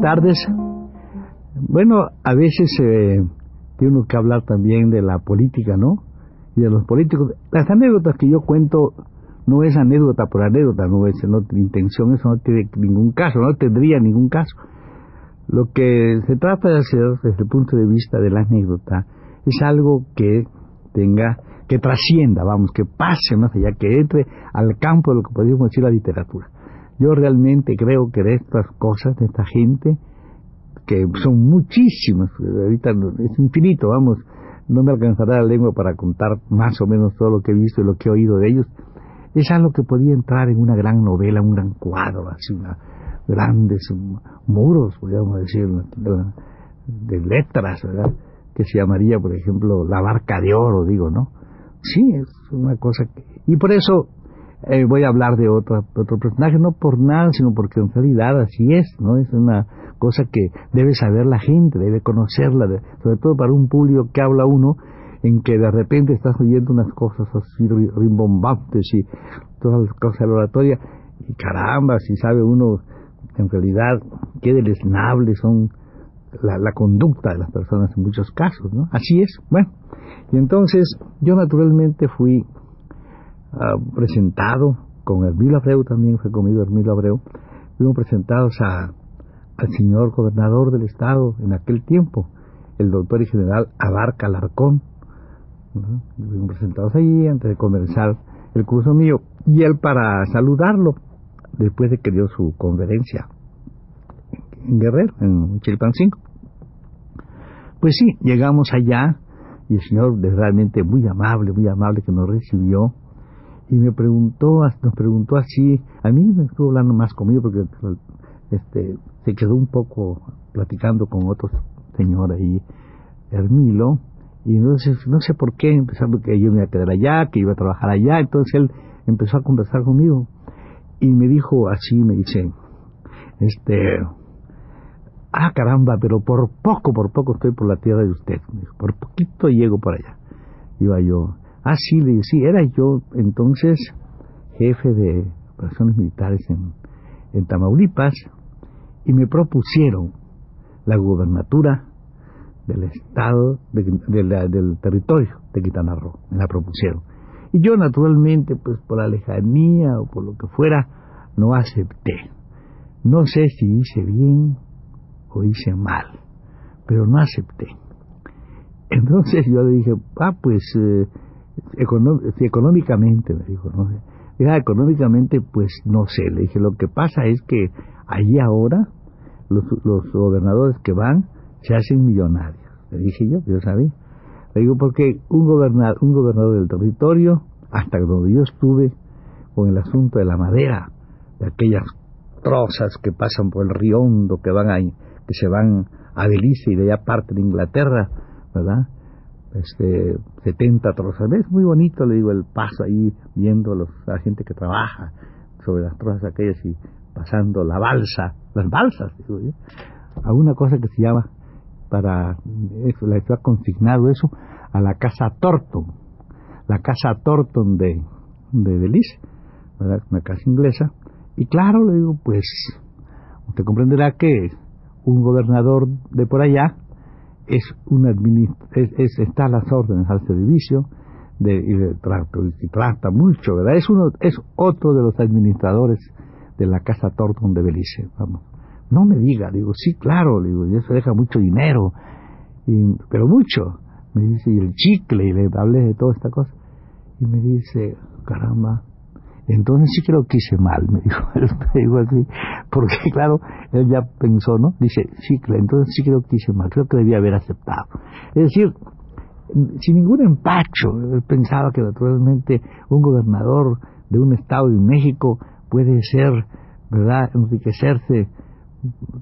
Tardes. Bueno, a veces eh, tiene que hablar también de la política, ¿no? Y de los políticos. Las anécdotas que yo cuento no es anécdota por anécdota, no es intención, eso no tiene ningún caso, no tendría ningún caso. Lo que se trata de hacer desde el punto de vista de la anécdota es algo que tenga, que trascienda, vamos, que pase más allá, que entre al campo de lo que podríamos decir la literatura. Yo realmente creo que de estas cosas, de esta gente, que son muchísimas, ahorita es infinito, vamos, no me alcanzará la lengua para contar más o menos todo lo que he visto y lo que he oído de ellos, es algo que podía entrar en una gran novela, un gran cuadro, así, una, grandes muros, podríamos decir, de, letras, ¿verdad? Que se llamaría, por ejemplo, La Barca de Oro, digo, ¿no? Sí, es una cosa que... Y por eso eh, voy a hablar de otro, otro personaje, no por nada, sino porque en realidad así es, ¿no? Es una cosa que debe saber la gente, debe conocerla, sobre todo para un público que habla uno, en que de repente estás oyendo unas cosas así rimbombantes y todas las cosas de la oratoria, y caramba, si sabe uno en realidad qué deleznable son la, la conducta de las personas en muchos casos, ¿no? Así es, bueno. Y entonces yo naturalmente fui presentado con Hermilo Abreu, también fue conmigo Hermilo Abreu, fuimos presentados a, al señor gobernador del estado en aquel tiempo, el doctor y general Abarca Larcón. Fuimos presentados allí antes de comenzar el curso mío y él para saludarlo después de que dio su conferencia en Guerrero, en Chilpancingo. Pues sí, llegamos allá y el señor realmente muy amable, muy amable que nos recibió y me preguntó, nos preguntó así, a mí me estuvo hablando más conmigo porque este, se quedó un poco platicando con otro señor ahí, Hermilo, y entonces no sé por qué, empezando que yo me iba a quedar allá, que iba a trabajar allá, entonces él empezó a conversar conmigo y me dijo así, me dice, este, ah caramba, pero por poco, por poco estoy por la tierra de usted, por poquito llego por allá. Iba yo, Ah, sí, le sí, era yo entonces jefe de operaciones militares en, en Tamaulipas y me propusieron la gubernatura del estado, del territorio de Quintana Roo, me la propusieron. Y yo naturalmente, pues por la lejanía o por lo que fuera, no acepté. No sé si hice bien o hice mal, pero no acepté. Entonces yo le dije, ah, pues eh, si económicamente, me dijo, no sé. económicamente, pues no sé. Le dije, lo que pasa es que allí ahora los, los gobernadores que van se hacen millonarios. Le dije yo, yo sabía. Le digo, porque un gobernador, un gobernador del territorio, hasta donde yo estuve con el asunto de la madera, de aquellas trozas que pasan por el río Hondo, que van ahí, que se van a Belice y de allá parte de Inglaterra, ¿verdad? Este 70 trozas. Es muy bonito, le digo, el paso ahí, viendo los, a la gente que trabaja sobre las trozas aquellas y pasando la balsa, las balsas, digo yo, a una cosa que se llama, para eso, le ha consignado eso, a la casa Thornton, la casa Thornton de, de Belice, una casa inglesa, y claro, le digo, pues, usted comprenderá que un gobernador de por allá, es una es, está a las órdenes al servicio de, y, de, y trata mucho, ¿verdad? Es uno es otro de los administradores de la casa Thornton de Belice, vamos. No me diga, digo, sí, claro, digo, y eso deja mucho dinero, y, pero mucho. Me dice, y el chicle, y le hablé de toda esta cosa. Y me dice, caramba, entonces sí creo que hice mal, me dijo, me dijo así, porque claro, él ya pensó, ¿no? Dice, sí, entonces sí creo que hice mal, creo que debía haber aceptado. Es decir, sin ningún empacho, él pensaba que naturalmente un gobernador de un estado de México puede ser, ¿verdad?, enriquecerse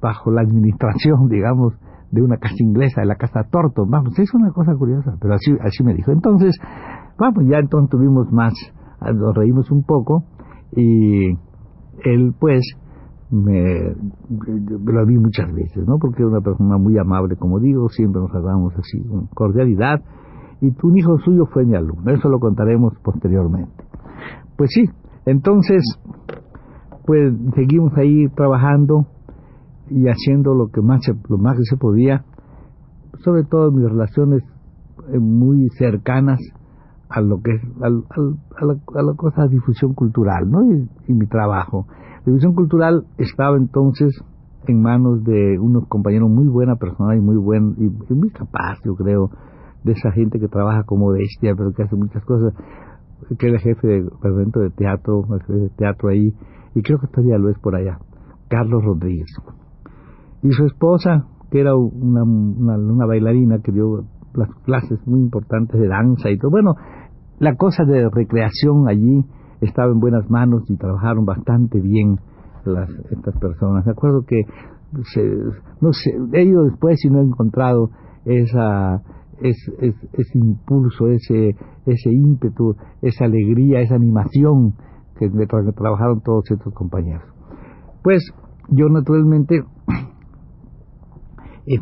bajo la administración, digamos, de una casa inglesa, de la casa Torto. Vamos, es una cosa curiosa, pero así, así me dijo. Entonces, vamos, ya entonces tuvimos más, nos reímos un poco y él pues me, lo vi muchas veces, ¿no? Porque es una persona muy amable, como digo, siempre nos hablamos así con cordialidad y un hijo suyo fue mi alumno, eso lo contaremos posteriormente. Pues sí, entonces, pues seguimos ahí trabajando y haciendo lo que más se, lo más que se podía, sobre todo mis relaciones eh, muy cercanas a lo que es a, la, a la, cosa difusión cultural, ¿no? Y, mi trabajo. Difusión cultural estaba entonces en manos de unos compañeros muy buena persona y muy buen y, muy capaz, yo creo, de esa gente que trabaja como bestia, pero que hace muchas cosas, que era jefe de evento de teatro, jefe de teatro ahí, y creo que todavía lo es por allá, Carlos Rodríguez y su esposa, que era una, una, bailarina que dio las clases muy importantes de danza y todo. Bueno, la cosa de recreación allí estaba en buenas manos y trabajaron bastante bien las, estas personas. Me acuerdo que, no sé, he ido después y no he encontrado esa, ese, ese impulso, ese, ese ímpetu, esa alegría, esa animación que, que trabajaron todos estos compañeros. Pues yo naturalmente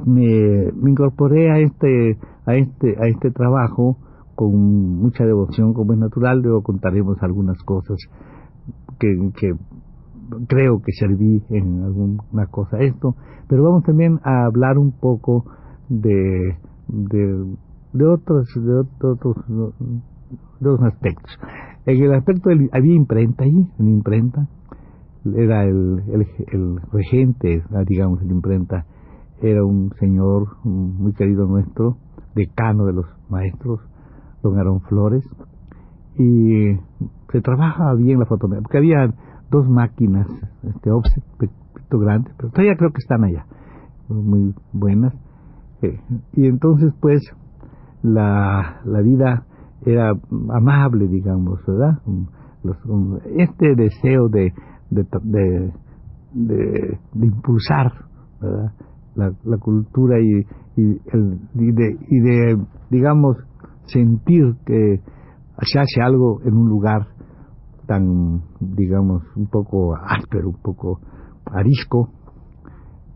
me, me, incorporé a este, a este, a este trabajo con mucha devoción, como es natural, luego contaremos algunas cosas que, creo que serví en alguna cosa esto, pero vamos también a hablar un poco de, de, otros, de otros, de aspectos. En el aspecto había imprenta allí, en imprenta, era el regente, digamos, de la imprenta, era un señor muy querido nuestro, decano de los maestros, don Aarón Flores, y se trabajaba bien la fotografía, porque había dos máquinas, este offset, grandes, pero todavía creo que están allá, muy buenas. Eh, y entonces, pues, la, la vida era amable, digamos, ¿verdad? este deseo de, de, de, impulsar, la, la cultura y, y, el, y, de, y de, digamos, sentir que se hace algo en un lugar tan, digamos, un poco áspero, un poco arisco,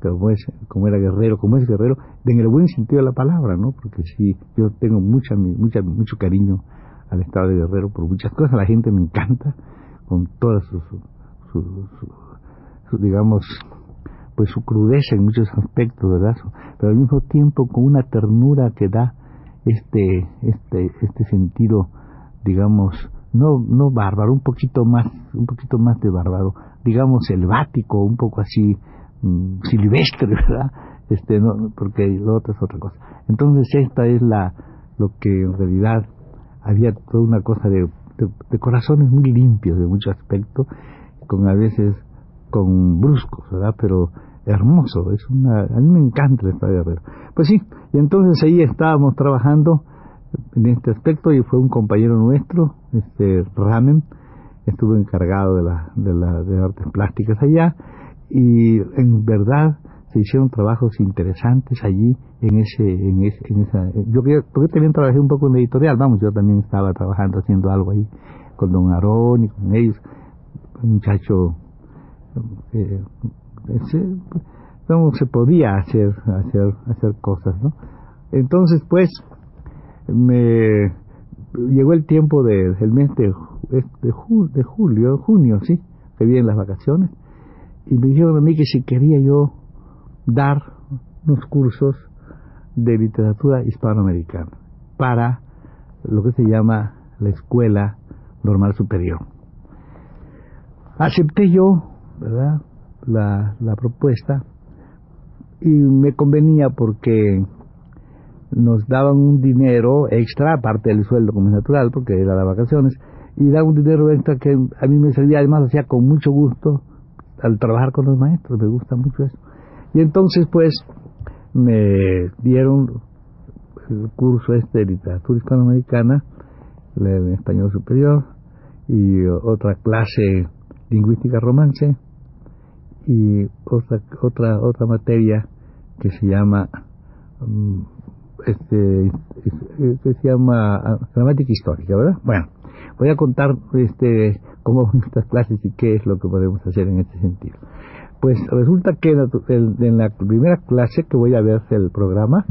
como es, como era guerrero, como es guerrero, en el buen sentido de la palabra, ¿no? Porque sí, yo tengo mucha, mucha, mucho cariño al estado de guerrero por muchas cosas, la gente me encanta con todas sus, sus digamos, pues su crudeza en muchos aspectos, ¿verdad? Pero al mismo tiempo con una ternura que da este, este, este sentido, digamos, no, no bárbaro, un poquito más, un poquito más de bárbaro, digamos selvático, un poco así mm, silvestre, ¿verdad? Este, no, porque lo otro es otra cosa. Entonces esta es la, lo que en realidad había toda una cosa de, de, de corazones muy limpios de muchos aspectos, con a veces con bruscos, ¿verdad? Pero hermoso, es una, a mí me encanta el Estado Guerrero. Pues sí, y entonces ahí estábamos trabajando en este aspecto y fue un compañero nuestro, este Ramen, estuvo encargado de la, de la de artes plásticas allá y en verdad se hicieron trabajos interesantes allí en ese en, ese, en esa yo porque también trabajé un poco en editorial vamos yo también estaba trabajando haciendo algo ahí con don Aarón y con ellos un muchacho eh, no se podía hacer, hacer, hacer cosas, ¿no? Entonces, pues, me llegó el tiempo de, del mes de, de, de julio, junio, sí, que vienen las vacaciones, y me dijeron a mí que si quería yo dar unos cursos de literatura hispanoamericana para lo que se llama la Escuela Normal Superior. Acepté yo, ¿verdad? La, la propuesta y me convenía porque nos daban un dinero extra, aparte del sueldo como es natural, porque era las vacaciones, y daba un dinero extra que a mí me servía, además hacía con mucho gusto al trabajar con los maestros, me gusta mucho eso. Y entonces pues me dieron el curso este de literatura hispanoamericana, el español superior, y otra clase lingüística romance, y otra otra otra materia que se llama mm, este que se llama ah, gramática histórica, ¿verdad? Bueno, voy a contar este cómo van estas clases y qué es lo que podemos hacer en este sentido. Pues resulta que en la primera clase que voy a ver el programa,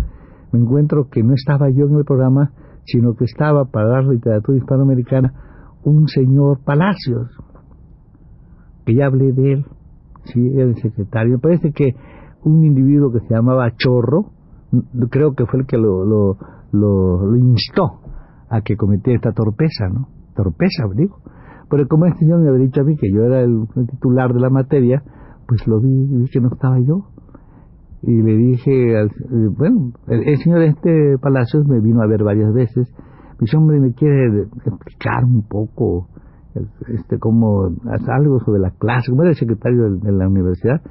me encuentro que no estaba yo en el programa, sino que estaba para dar literatura hispanoamericana un señor Palacios, que ya hablé de él, sí, el secretario. Parece que un individuo que se llamaba Chorro, creo que fue el que lo, lo, instó a que cometiera esta torpeza, ¿no? Torpeza, digo. Pero como este señor me había dicho a mí que yo era el, titular de la materia, pues lo vi y vi que no estaba yo. Y le dije, al, eh, bueno, el, señor de este Palacios me vino a ver varias veces. Mi hombre me quiere explicar un poco este cómo algo sobre la clase, como era el secretario de, la universidad,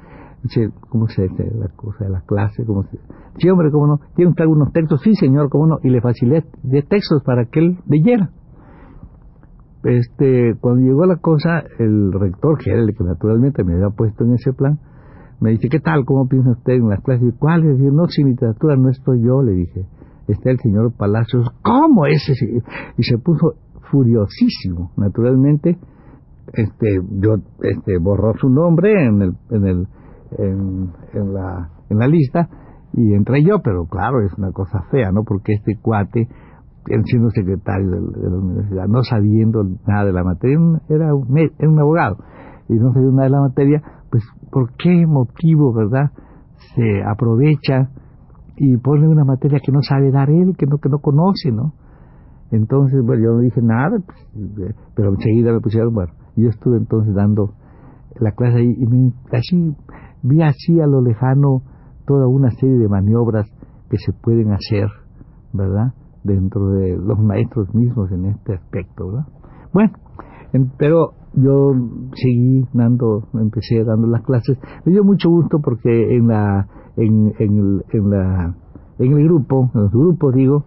dice, ¿cómo se dice la cosa de la clase? ¿Cómo se... Sí, hombre, ¿cómo no? ¿Tiene usted algunos textos? Sí, señor, ¿cómo no? Y le facilité de textos para que él leyera. Este, cuando llegó la cosa, el rector, que era el que naturalmente me había puesto en ese plan, me dice, ¿qué tal? ¿Cómo piensa usted en las clases? ¿Cuál? Y decir, no, sin literatura no estoy yo, le dije. Está el señor Palacios. ¿Cómo ese? Y se puso furiosísimo, naturalmente. Este, yo, este, borró su nombre en el, en el, en, la, en la lista y entré yo, pero claro, es una cosa fea, ¿no? Porque este cuate él siendo secretario de, la universidad, no sabiendo nada de la materia, era un, era un abogado, y no sabiendo nada de la materia, pues ¿por qué motivo, verdad, se aprovecha y pone una materia que no sabe dar él, que no, que no conoce, ¿no? Entonces, bueno, yo no dije nada, pues, pero enseguida me pusieron, bueno, yo estuve entonces dando la clase ahí y me, así, vi así a lo lejano toda una serie de maniobras que se pueden hacer, ¿verdad? dentro de los maestros mismos en este aspecto. ¿verdad? Bueno, pero yo seguí dando, empecé dando las clases. Me dio mucho gusto porque en la, en, en, el, en la, en el grupo, en los grupos digo,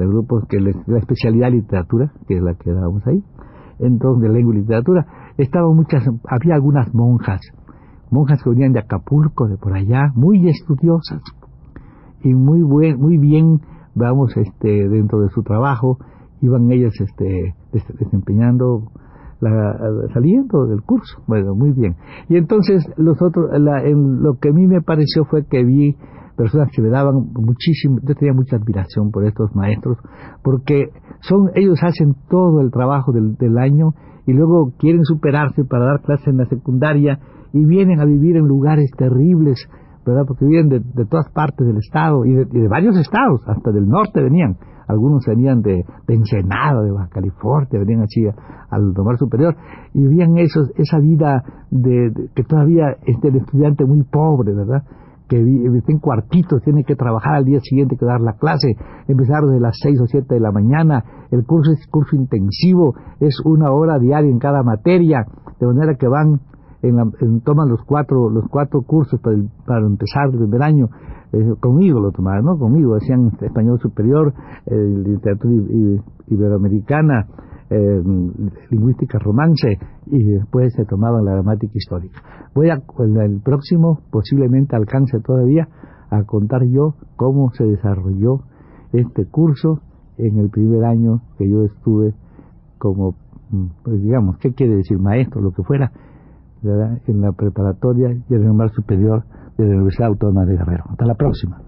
el grupo que es la especialidad literatura, que es la que dábamos ahí, entonces lengua y literatura, estaban muchas, había algunas monjas, monjas que venían de Acapulco, de por allá, muy estudiosas y muy buen, muy bien vamos este dentro de su trabajo iban ellas este desempeñando la, saliendo del curso. Bueno muy bien. Y entonces los otros en, lo que a mí me pareció fue que vi personas que me daban muchísimo yo tenía mucha admiración por estos maestros porque son ellos hacen todo el trabajo del, del año y luego quieren superarse para dar clases en la secundaria y vienen a vivir en lugares terribles ¿verdad? Porque vienen de, todas partes del estado y de, varios estados, hasta del norte venían. Algunos venían de, de Ensenada, de Baja California, venían así al Domar Superior y vivían esos, esa vida de, que todavía es del estudiante muy pobre, ¿verdad? Que está en cuartitos, tiene que trabajar al día siguiente que dar la clase, empezar desde las 6 o 7 de la mañana, el curso es curso intensivo, es una hora diaria en cada materia, de manera que van en toman los cuatro los cuatro cursos para, para empezar el primer año. Eh, conmigo lo tomaron no conmigo hacían español superior eh, literatura iberoamericana eh, lingüística romance y después se tomaban la gramática histórica voy a el próximo posiblemente alcance todavía a contar yo cómo se desarrolló este curso en el primer año que yo estuve como mm, pues digamos qué quiere decir maestro lo que fuera en la preparatoria y el normal superior de la Universidad Autónoma de Guerrero. Hasta la próxima.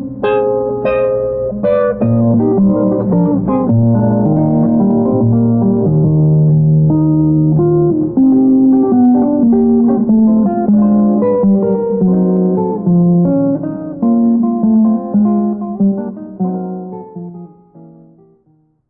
Thank you.